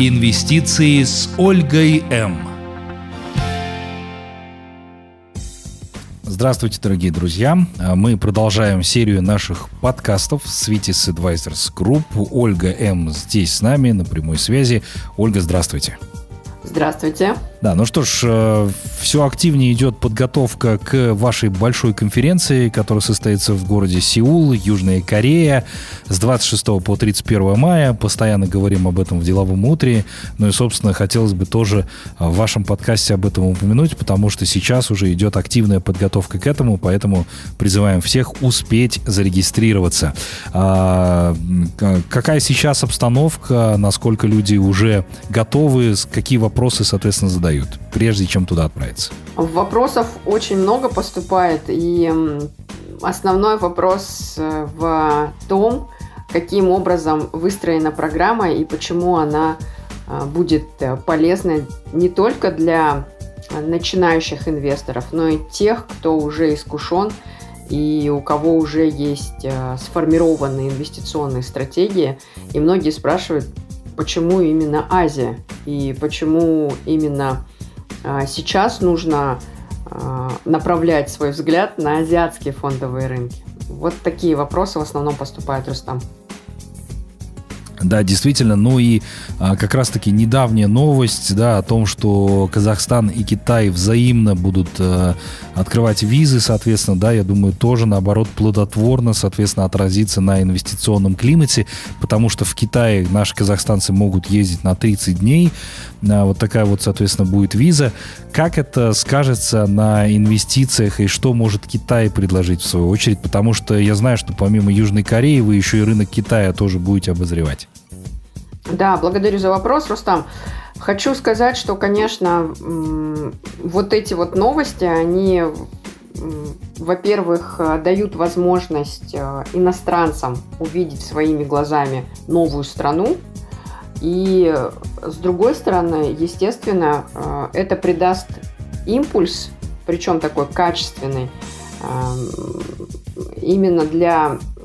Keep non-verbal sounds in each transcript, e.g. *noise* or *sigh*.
Инвестиции с Ольгой М. Здравствуйте, дорогие друзья. Мы продолжаем серию наших подкастов Sweetis Advisors Group. Ольга М. здесь с нами на прямой связи. Ольга, здравствуйте. Здравствуйте. Да, ну что ж, э, все активнее идет подготовка к вашей большой конференции, которая состоится в городе Сеул, Южная Корея, с 26 по 31 мая. Постоянно говорим об этом в деловом утре. Ну и, собственно, хотелось бы тоже в вашем подкасте об этом упомянуть, потому что сейчас уже идет активная подготовка к этому, поэтому призываем всех успеть зарегистрироваться. А, какая сейчас обстановка, насколько люди уже готовы, какие вопросы, соответственно, задают? Задают, прежде чем туда отправиться? Вопросов очень много поступает, и основной вопрос э, в том, каким образом выстроена программа и почему она э, будет э, полезна не только для начинающих инвесторов, но и тех, кто уже искушен и у кого уже есть сформированные инвестиционные стратегии. И многие спрашивают, почему именно Азия и почему именно а, сейчас нужно а, направлять свой взгляд на азиатские фондовые рынки. Вот такие вопросы в основном поступают, Рустам. Да, действительно. Ну и а, как раз-таки недавняя новость, да, о том, что Казахстан и Китай взаимно будут а, открывать визы, соответственно, да, я думаю, тоже, наоборот, плодотворно, соответственно, отразится на инвестиционном климате, потому что в Китае наши казахстанцы могут ездить на 30 дней, а, вот такая вот, соответственно, будет виза. Как это скажется на инвестициях и что может Китай предложить в свою очередь? Потому что я знаю, что помимо Южной Кореи вы еще и рынок Китая тоже будете обозревать. Да, благодарю за вопрос, Рустам. Хочу сказать, что, конечно, вот эти вот новости, они, во-первых, дают возможность э, иностранцам увидеть своими глазами новую страну, и с другой стороны, естественно, э, это придаст импульс, причем такой качественный, именно для э,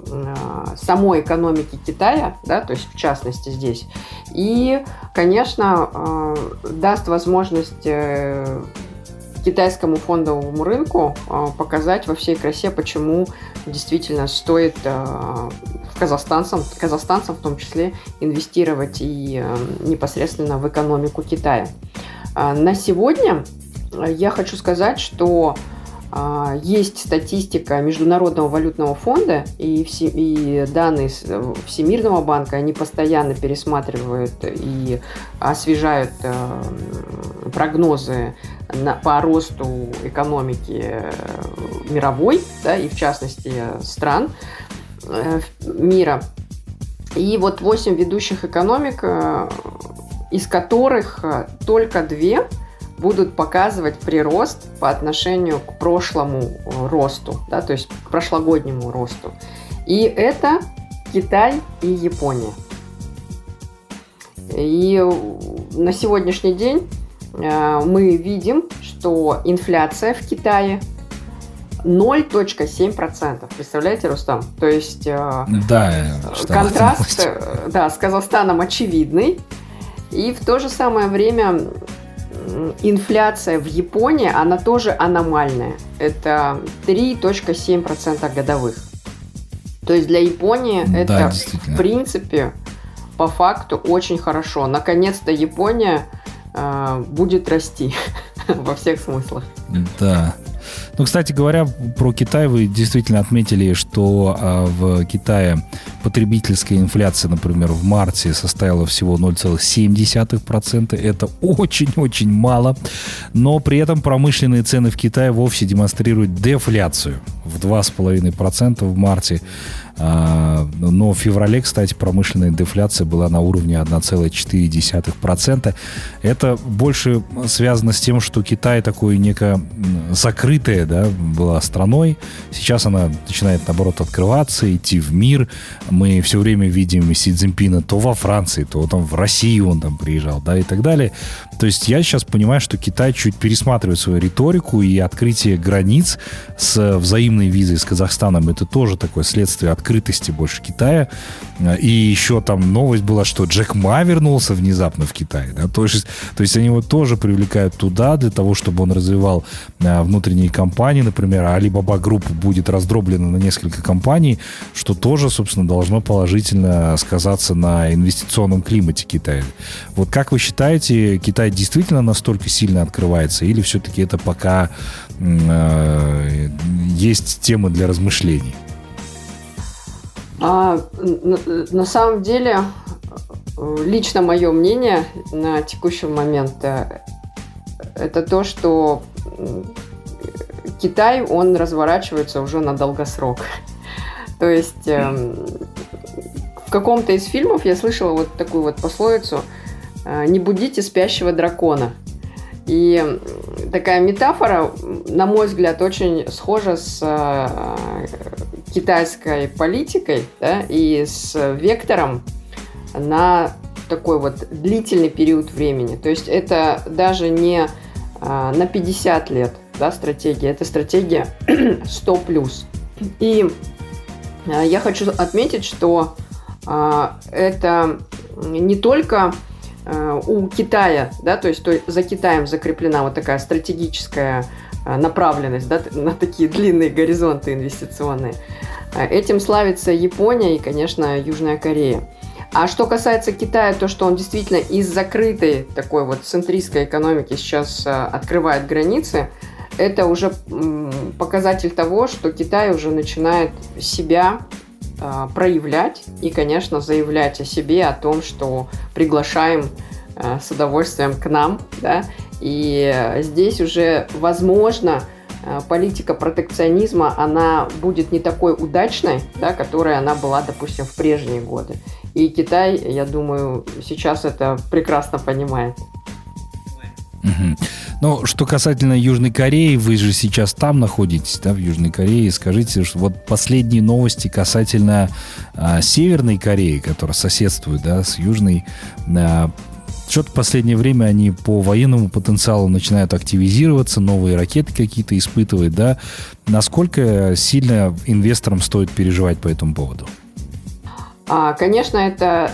самой экономики Китая, да, то есть в частности здесь. И, конечно, э, даст возможность китайскому фондовому рынку показать во всей красе, почему действительно стоит казахстанцам, казахстанцам в том числе инвестировать и э, непосредственно в экономику Китая. На сегодня э, я хочу сказать, что есть статистика Международного валютного фонда и, все, и данные Всемирного банка, они постоянно пересматривают и освежают э, прогнозы по росту экономики мировой, да, и в частности стран. Э, мира. И вот 8 ведущих экономик, э, из которых э, только две будут показывать прирост по отношению к прошлому росту, да, то есть к прошлогоднему росту. И это Китай и Япония. И на сегодняшний день мы видим, что инфляция в Китае 0,7%. Представляете, Рустам? То есть э, да, контраст э, да, с Казахстаном очевидный. И в то же самое время инфляция в Японии, она тоже аномальная. Это 3,7% годовых. То есть для Японии да, это, в принципе, по факту очень хорошо. Наконец-то Япония э, будет расти *laughs* во всех смыслах. Да. Ну, кстати говоря, про Китай вы действительно отметили, что а, в Китае потребительская инфляция, например, в марте составила всего 0,7%. Это очень-очень мало. Но при этом промышленные цены в Китае вовсе демонстрируют дефляцию в 2,5% в марте. А, но в феврале, кстати, промышленная дефляция была на уровне 1,4%. Это больше связано с тем, что Китай такой неко закрытая да, была страной. Сейчас она начинает, наоборот, открываться, идти в мир. мы все время видим Си Цзиньпина то во Франции, то там в Россию он там приезжал, да, и так далее. То есть я сейчас понимаю, что Китай чуть пересматривает свою риторику, и открытие границ с взаимной визой с Казахстаном это тоже такое следствие открытости больше Китая. И еще там новость была, что Джек Ма вернулся внезапно в Китай. Да? То, есть, то есть они его тоже привлекают туда для того, чтобы он развивал а, внутренние компании, например, Alibaba Group будет раздроблена на несколько компаний, что тоже, собственно, должно положительно сказаться на инвестиционном климате Китая. Вот как вы считаете, Китай действительно настолько сильно открывается, или все-таки это пока э, есть темы для размышлений? А, на, на самом деле, лично мое мнение на текущий момент э, это то, что Китай, он разворачивается уже на долгосрок. *laughs* То есть э, в каком-то из фильмов я слышала вот такую вот пословицу э, «Не будите спящего дракона». И такая метафора, на мой взгляд, очень схожа с э, китайской политикой да, и с вектором на такой вот длительный период времени. То есть это даже не э, на 50 лет да, стратегия, это стратегия *clears throat* 100 плюс. И э, я хочу отметить, что это не только у Китая, да, то есть то, за Китаем закреплена вот такая стратегическая направленность, да, на такие длинные горизонты инвестиционные. Э, этим славится Япония и, конечно, Южная Корея. А что касается Китая, то, что он действительно из закрытой такой вот центристской экономики сейчас открывает границы, это уже показатель того, что Китай уже начинает себя э, проявлять и, конечно, заявлять о себе, о том, что приглашаем э, с удовольствием к нам, да, и здесь уже, возможно, э, политика протекционизма, она будет не такой удачной, да, которой она была, допустим, в прежние годы. И Китай, я думаю, сейчас это прекрасно понимает. Ну, что касательно Южной Кореи, вы же сейчас там находитесь, да, в Южной Корее. Скажите, что вот последние новости касательно а, Северной Кореи, которая соседствует, да, с Южной. А, что-то в последнее время они по военному потенциалу начинают активизироваться, новые ракеты какие-то испытывать, да. Насколько сильно инвесторам стоит переживать по этому поводу? А, конечно, это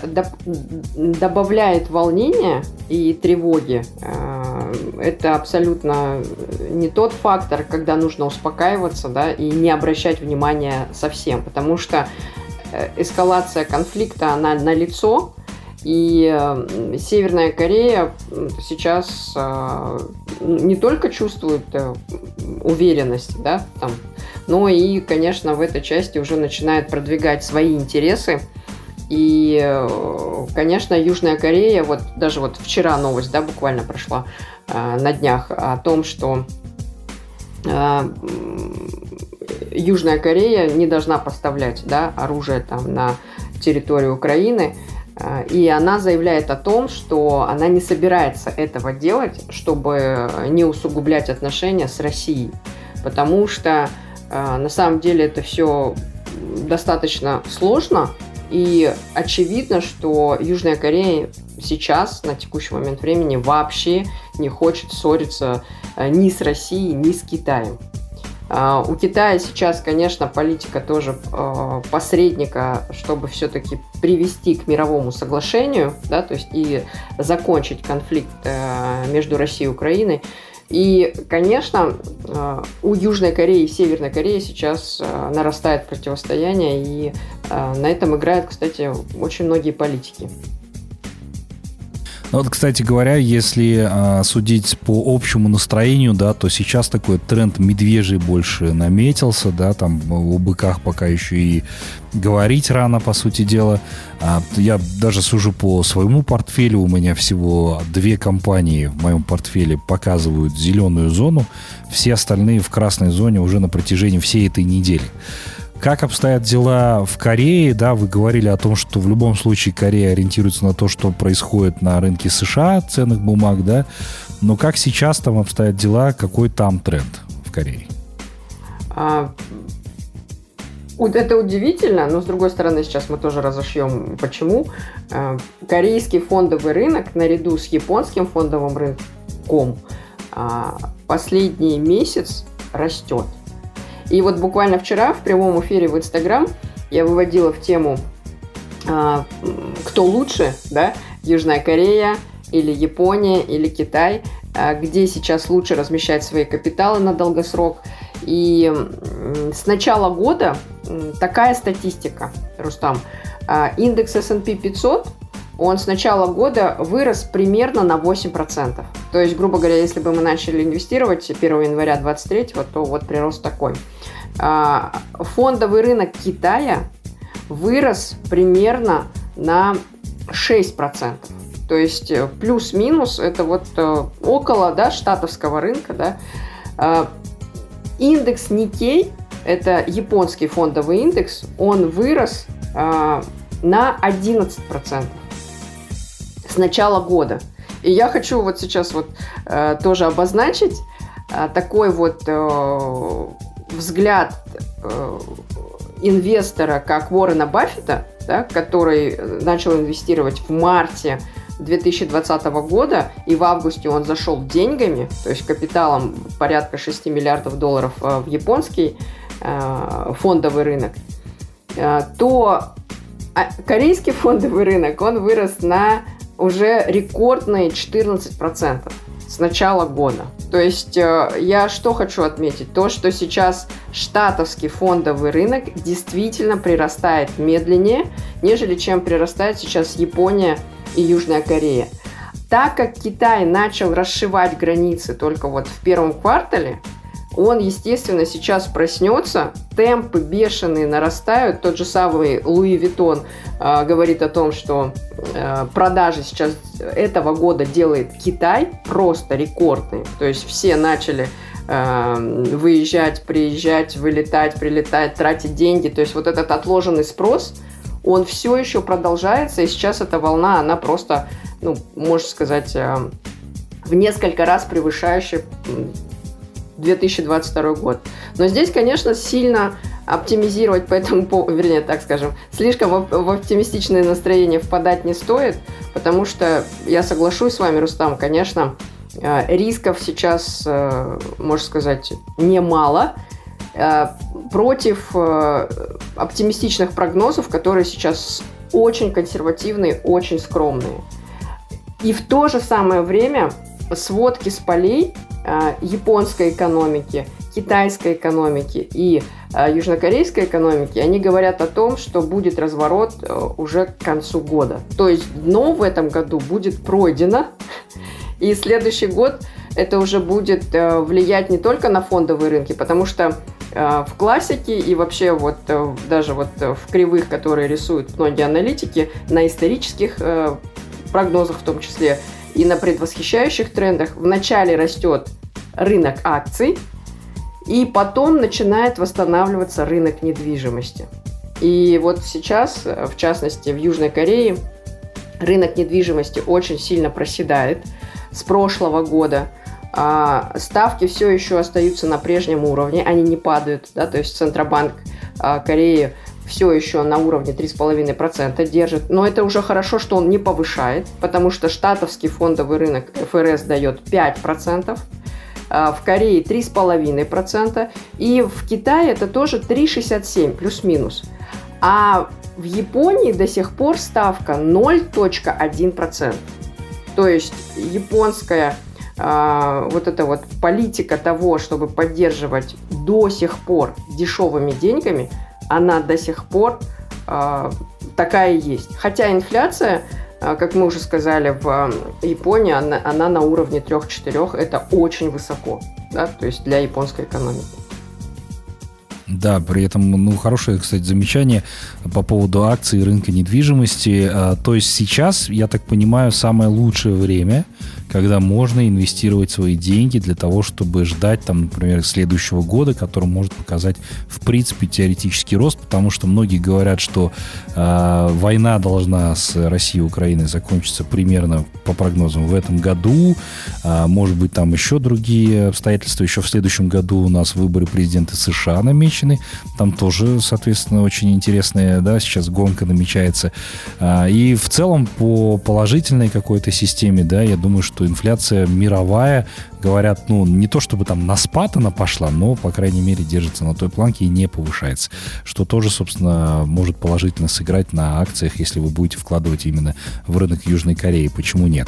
добавляет волнения и тревоги. А, это абсолютно не тот фактор, когда нужно успокаиваться да, и не обращать внимания совсем, потому что э, эскалация конфликта, она на лицо, и Северная Корея сейчас а, не только чувствует э, уверенность, да, там, но и, конечно, в этой части уже начинает продвигать свои интересы и, э, конечно, Южная Корея, вот даже вот вчера новость, да, буквально прошла э, на днях о том, что Южная Корея не должна поставлять да, оружие там на территорию Украины. Э, и она заявляет о том, что она не собирается этого делать, чтобы не усугублять отношения с Россией. Потому что э, на самом деле это все достаточно сложно, и очевидно, что Южная Корея сейчас, на текущий момент времени, вообще не хочет ссориться э, ни с Россией, ни с Китаем. А, у Китая сейчас, конечно, политика тоже э, посредника, чтобы все-таки привести к мировому соглашению, да, то есть и закончить конфликт э, между Россией и Украиной. И, конечно, э, у Южной Кореи и Северной Кореи сейчас нарастает противостояние, и на этом играют, кстати, очень многие политики. Ну вот, кстати говоря, если а, судить по общему настроению, да, то сейчас такой тренд медвежий больше наметился, да, там о быках пока еще и говорить рано, по сути дела. А, я даже сужу по своему портфелю, у меня всего две компании в моем портфеле показывают зеленую зону, все остальные в красной зоне уже на протяжении всей этой недели. Как обстоят дела в Корее? Да, вы говорили о том, что в любом случае Корея ориентируется на то, что происходит на рынке США, ценных бумаг, да. Но как сейчас там обстоят дела? Какой там тренд в Корее? А, Это удивительно, но с другой стороны сейчас мы тоже разошьем почему. Э, корейский фондовый рынок наряду с японским фондовым рынком а, последний месяц растет. И вот буквально вчера в прямом эфире в Инстаграм я выводила в тему, а, кто лучше, да, Южная Корея или Япония или Китай, а, где сейчас лучше размещать свои капиталы на долгосрок. И с начала года такая статистика, Рустам. А, индекс S&P 500 он с начала года вырос примерно на 8%. То есть, грубо говоря, если бы мы начали инвестировать 1 января 2023, то вот прирост такой. А, фондовый рынок Китая вырос примерно на 6%. То есть э, плюс-минус это вот э, около да, штатовского рынка. Да. А, индекс Никей, это японский фондовый индекс, он вырос а, на 11% с начала года. И я хочу вот сейчас вот э, тоже обозначить такой вот взгляд инвестора, как Уоррена Баффета, да, который начал инвестировать в марте 2020 года, и в августе он зашел деньгами, то есть капиталом порядка 6 миллиардов долларов э, в японский э, фондовый рынок, э, то а, корейский *laughs* фондовый рынок, он вырос на уже рекордные 14% с начала года. То есть я что хочу отметить? То, что сейчас штатовский фондовый рынок действительно прирастает медленнее, нежели чем прирастает сейчас Япония и Южная Корея. Так как Китай начал расшивать границы только вот в первом квартале, он, естественно, сейчас проснется, темпы бешеные нарастают. Тот же самый Луи Виттон э, говорит о том, что э, продажи сейчас этого года делает Китай просто рекордные. То есть все начали э, выезжать, приезжать, вылетать, прилетать, тратить деньги. То есть вот этот отложенный спрос – он все еще продолжается, и сейчас эта волна, она просто, ну, можно сказать, э, в несколько раз превышающая 2022 год. Но здесь, конечно, сильно оптимизировать по этому поводу, вернее, так скажем, слишком в оптимистичное настроение впадать не стоит, потому что я соглашусь с вами, Рустам, конечно, э, рисков сейчас, э, можно сказать, немало, Э, против оптимистичных прогнозов, которые сейчас очень консервативные, очень скромные. И в то же самое время сводки с полей э, японской экономики, китайской экономики и южнокорейской экономики, они говорят о том, что будет разворот уже к концу года. То есть дно в этом году будет пройдено, *laughs* и следующий год это уже будет влиять не только на фондовые рынки, потому что Э, в классике и вообще вот э, даже вот в кривых, которые рисуют многие аналитики, на исторических э, прогнозах в том числе и на предвосхищающих трендах, вначале растет рынок акций, и потом начинает восстанавливаться рынок недвижимости. И вот сейчас, в частности, в Южной Корее, рынок недвижимости очень сильно проседает с прошлого года – а, ставки все еще остаются на прежнем уровне, они не падают, да, то есть Центробанк а, Кореи все еще на уровне 3,5% держит. Но это уже хорошо, что он не повышает, потому что штатовский фондовый рынок ФРС дает 5%, а в Корее 3,5%, и в Китае это тоже 3,67 плюс-минус. А в Японии до сих пор ставка 0,1%. То есть японская а, вот эта вот политика того, чтобы поддерживать до сих пор дешевыми деньгами, она до сих пор э, такая есть. Хотя инфляция, э, как мы уже сказали, в Японии она, она на уровне 3-4, это очень высоко, да, то есть для японской экономики. Да, при этом, ну, хорошее, кстати, замечание по поводу акций рынка недвижимости. То есть сейчас, я так понимаю, самое лучшее время – когда можно инвестировать свои деньги для того, чтобы ждать, там, например, следующего года, который может показать, в принципе, теоретический рост, потому что многие говорят, что э, война должна с Россией и Украиной закончиться примерно, по прогнозам, в этом году. А, может быть, там еще другие обстоятельства. Еще в следующем году у нас выборы президента США намечены. Там тоже, соответственно, очень интересная, да, сейчас гонка намечается. А, и в целом по положительной какой-то системе, да, я думаю, что инфляция мировая говорят, ну, не то чтобы там на спад она пошла, но, по крайней мере, держится на той планке и не повышается. Что тоже, собственно, может положительно сыграть на акциях, если вы будете вкладывать именно в рынок Южной Кореи. Почему нет?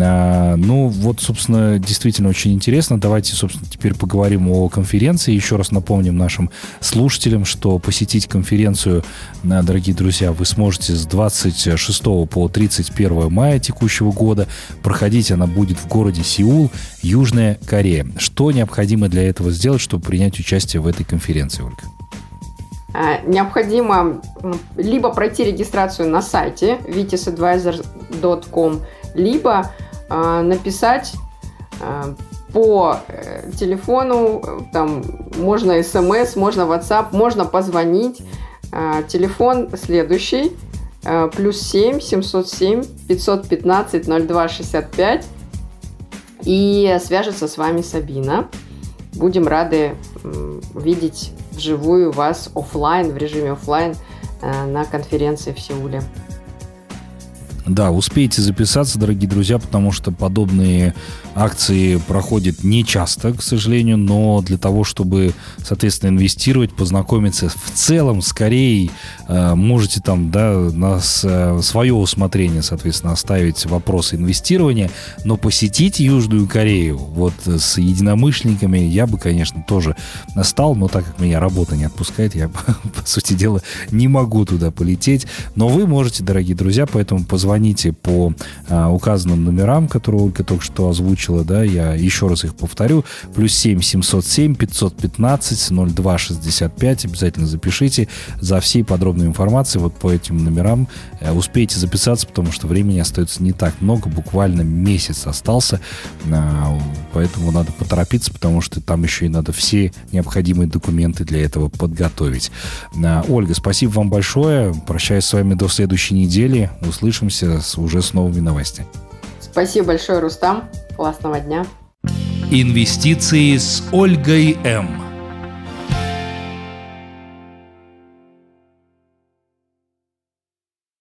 А, ну, вот, собственно, действительно очень интересно. Давайте, собственно, теперь поговорим о конференции. Еще раз напомним нашим слушателям, что посетить конференцию, а, дорогие друзья, вы сможете с 26 по 31 мая текущего года. Проходить она будет в городе Сеул, Южная Южная Корея. Что необходимо для этого сделать, чтобы принять участие в этой конференции, Ольга? А, необходимо либо пройти регистрацию на сайте vitisadvisor.com, либо э, написать э, по э, телефону, там можно смс, можно WhatsApp, можно позвонить. Телефон следующий, плюс 7 707 515 02 65 и свяжется с вами Сабина. Будем рады видеть вживую вас офлайн, в режиме офлайн э, на конференции в Сеуле. Да, успейте записаться, дорогие друзья, потому что подобные акции проходят не часто, к сожалению, но для того, чтобы, соответственно, инвестировать, познакомиться в целом с Кореей, э, можете там, да, на э, свое усмотрение, соответственно, оставить вопросы инвестирования, но посетить Южную Корею вот с единомышленниками я бы, конечно, тоже стал, но так как меня работа не отпускает, я, *laughs* по сути дела, не могу туда полететь, но вы можете, дорогие друзья, поэтому позвоните звоните по а, указанным номерам, которые Ольга только что озвучила, да, я еще раз их повторю, плюс 7 707 515 02 65, обязательно запишите. За всей подробной информацией вот по этим номерам, э, успейте записаться, потому что времени остается не так много, буквально месяц остался, а, поэтому надо поторопиться, потому что там еще и надо все необходимые документы для этого подготовить. А, Ольга, спасибо вам большое, прощаюсь с вами до следующей недели, услышимся вернемся с, уже с новыми новостями. Спасибо большое, Рустам. Классного дня. Инвестиции с Ольгой М.